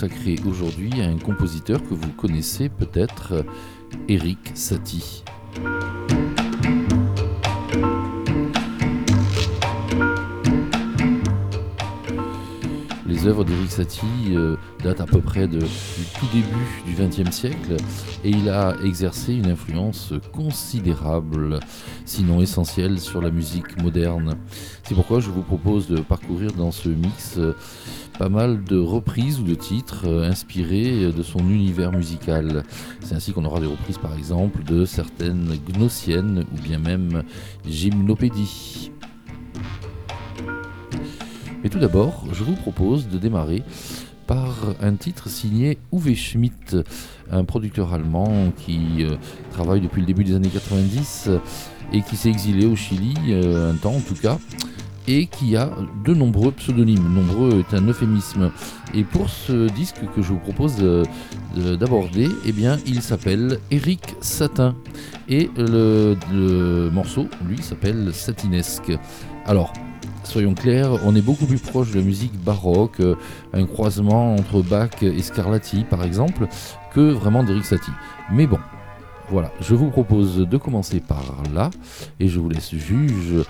Consacrée aujourd'hui à un compositeur que vous connaissez peut-être, Eric Satie. Les œuvres d'Eric Satie euh, datent à peu près du tout début du XXe siècle et il a exercé une influence considérable, sinon essentielle, sur la musique moderne. C'est pourquoi je vous propose de parcourir dans ce mix euh, pas mal de reprises ou de titres euh, inspirés euh, de son univers musical. C'est ainsi qu'on aura des reprises par exemple de certaines gnossiennes ou bien même gymnopédies. Mais tout d'abord, je vous propose de démarrer par un titre signé Uwe Schmidt, un producteur allemand qui euh, travaille depuis le début des années 90 euh, et qui s'est exilé au Chili, un temps en tout cas, et qui a de nombreux pseudonymes. Nombreux est un euphémisme. Et pour ce disque que je vous propose euh, de- d'aborder, eh bien, il s'appelle Eric Satin. Et le, le morceau, lui, s'appelle Satinesque. Alors, soyons clairs, on est beaucoup plus proche de la musique baroque, euh, un croisement entre Bach et Scarlatti par exemple, que vraiment d'Eric Satie. Mais bon, voilà, je vous propose de commencer par là, et je vous laisse juge,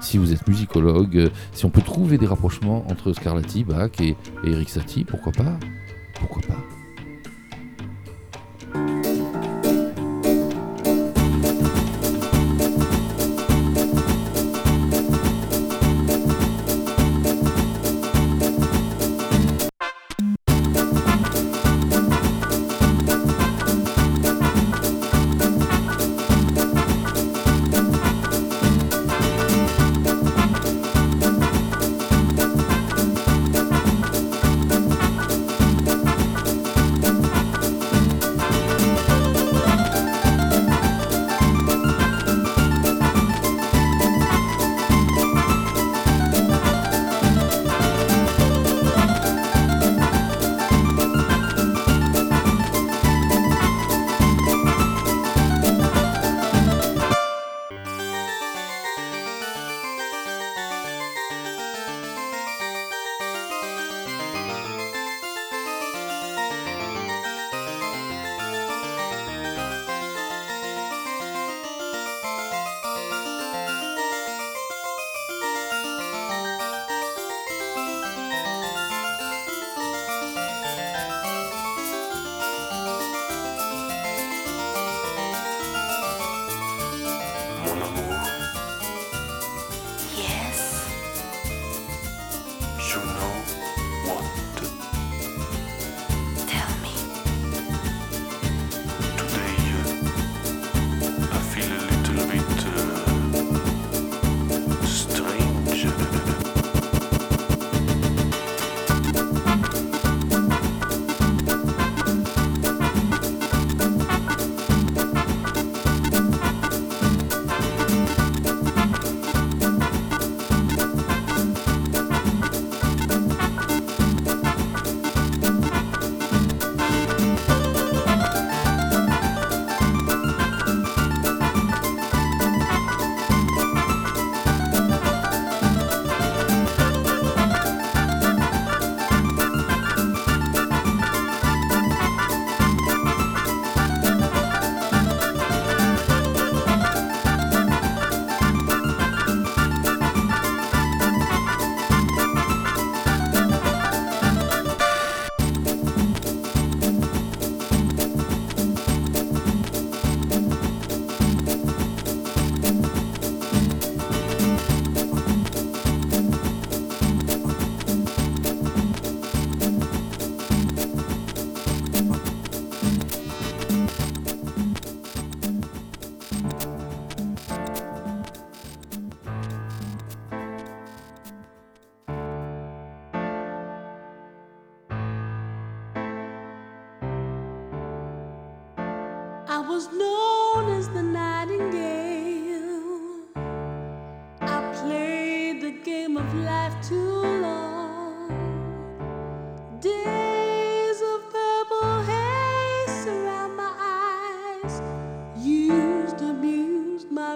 si vous êtes musicologue, si on peut trouver des rapprochements entre Scarlatti, Bach et, et Eric Satie, pourquoi pas? Pourquoi pas? you know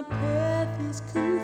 path is clear.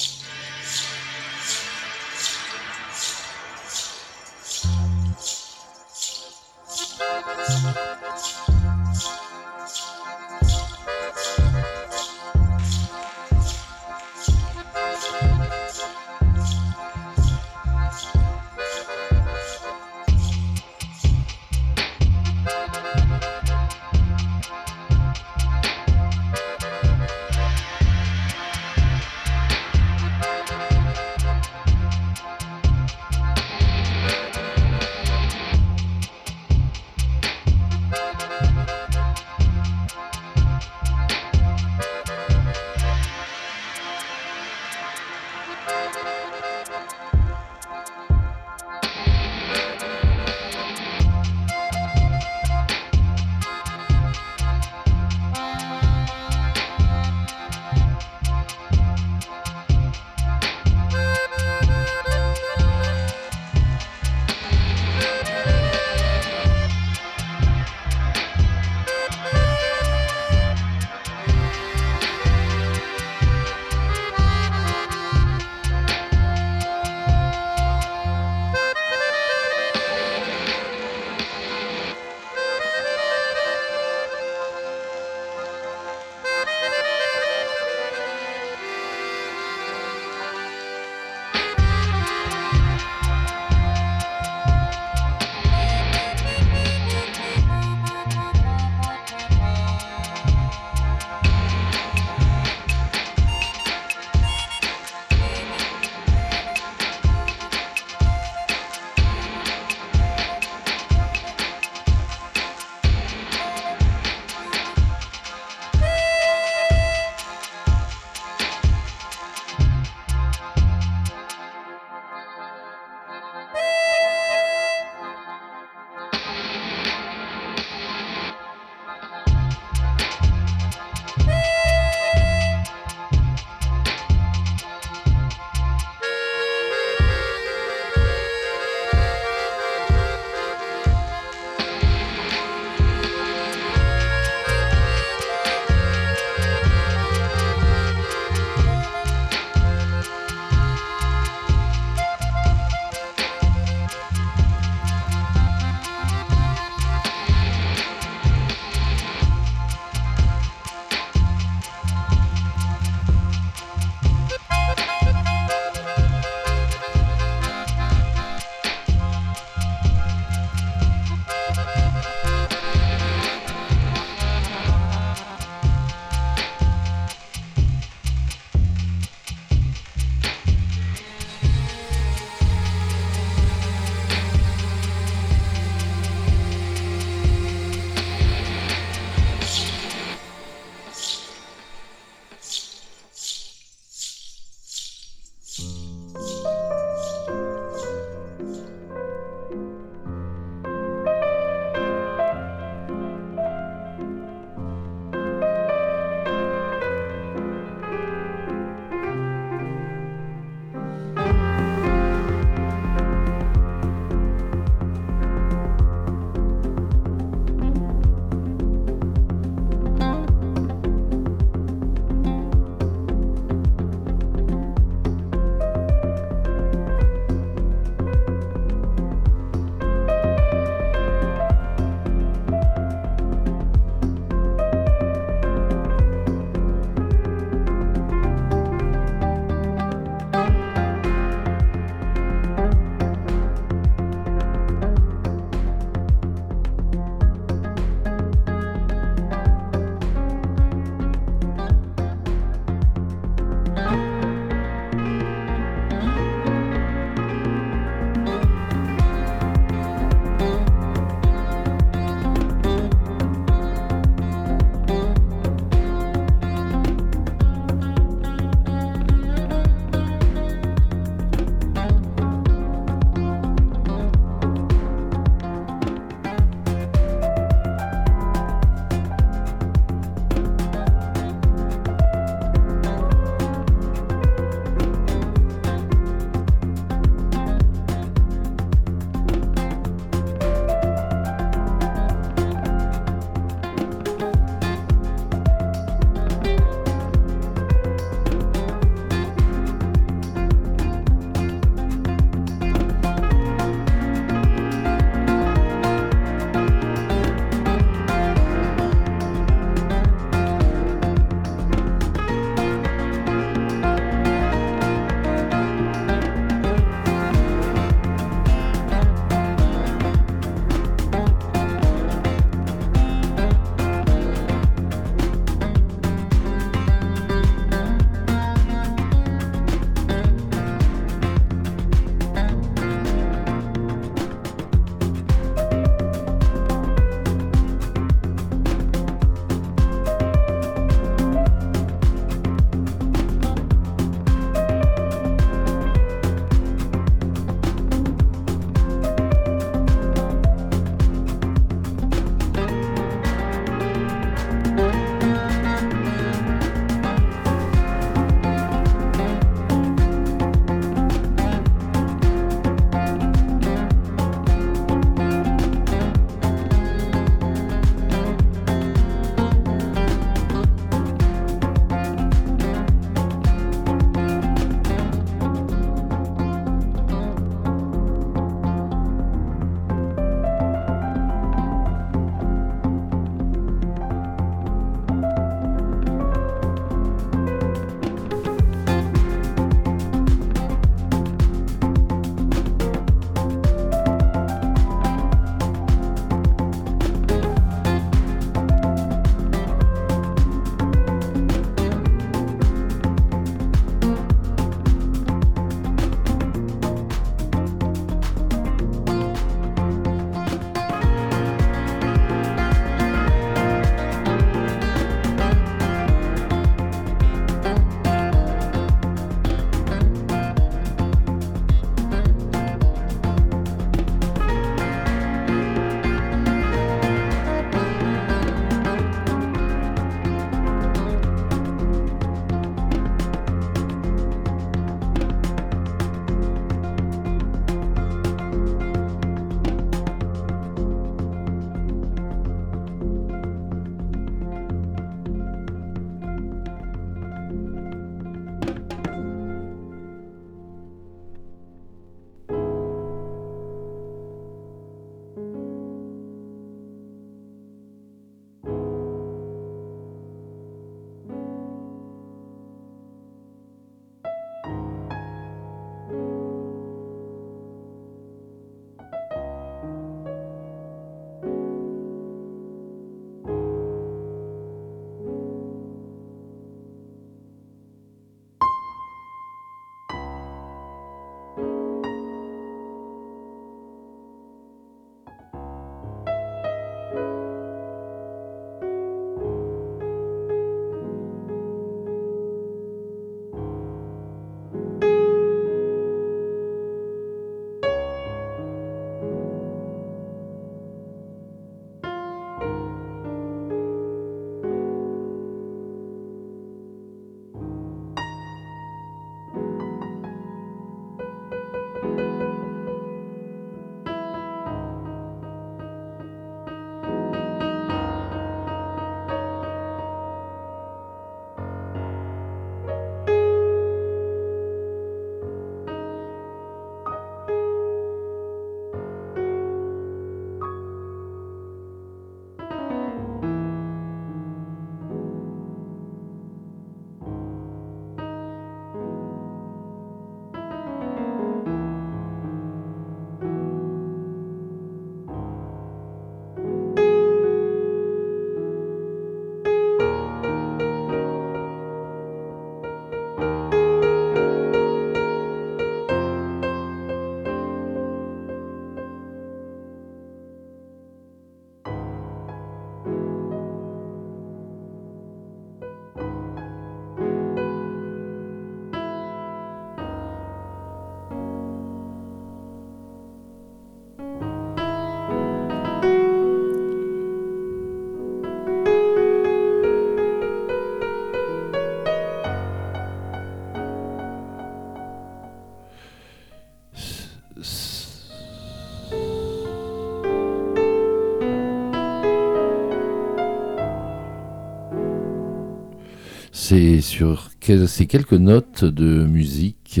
C'est sur ces quelques notes de musique.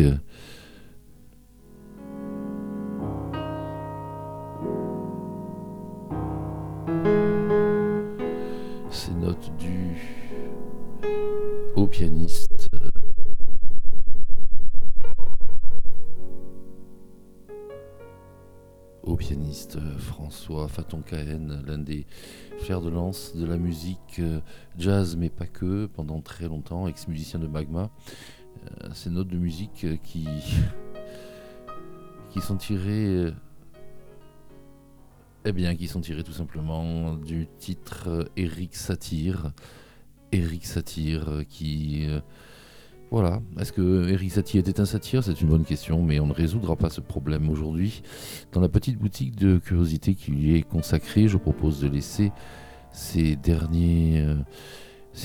Ces notes du au pianiste. Au pianiste François Faton-Cahen, l'un des fers de lance de la musique euh, jazz, mais pas que, pendant très longtemps, ex-musicien de Magma. Euh, ces notes de musique euh, qui, qui sont tirées. Eh bien, qui sont tirées tout simplement du titre Eric Satir. Eric Satir qui voilà. Est-ce que Eric Satie était un satire C'est une bonne question, mais on ne résoudra pas ce problème aujourd'hui. Dans la petite boutique de curiosité qui lui est consacrée, je propose de laisser ces derniers, euh,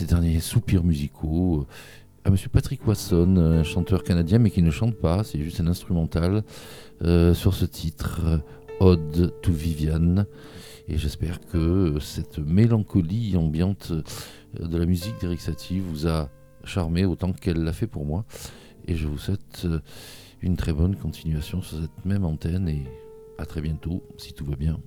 derniers soupirs musicaux à Monsieur Patrick Wasson, un chanteur canadien, mais qui ne chante pas, c'est juste un instrumental euh, sur ce titre, Ode to Viviane. Et j'espère que cette mélancolie ambiante de la musique d'Eric Satie vous a charmé autant qu'elle l'a fait pour moi. Et je vous souhaite euh, une très bonne continuation sur cette même antenne et à très bientôt si tout va bien.